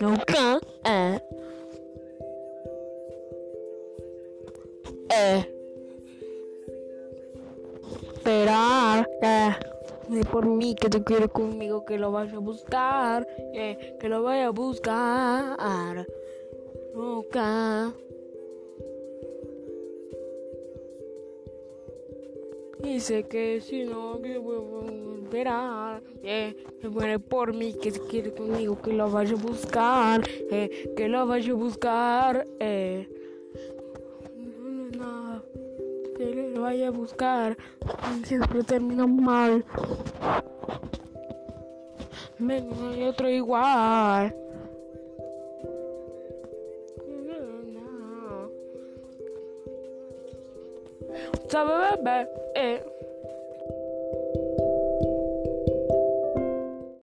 Nunca, eh. Eh. Esperar, eh. Por mí que te quiero conmigo, que lo vaya a buscar, eh. Que lo vaya a buscar. Nunca. Y sé que si no, que voy a esperar. Eh, que muere por mí, que se quiere conmigo, que lo vaya a buscar. Eh, que lo vaya a buscar. Eh. No, que lo vaya a buscar. Siempre termina mal. No hay otro igual. No. ¿Sabe, bebé? Eh.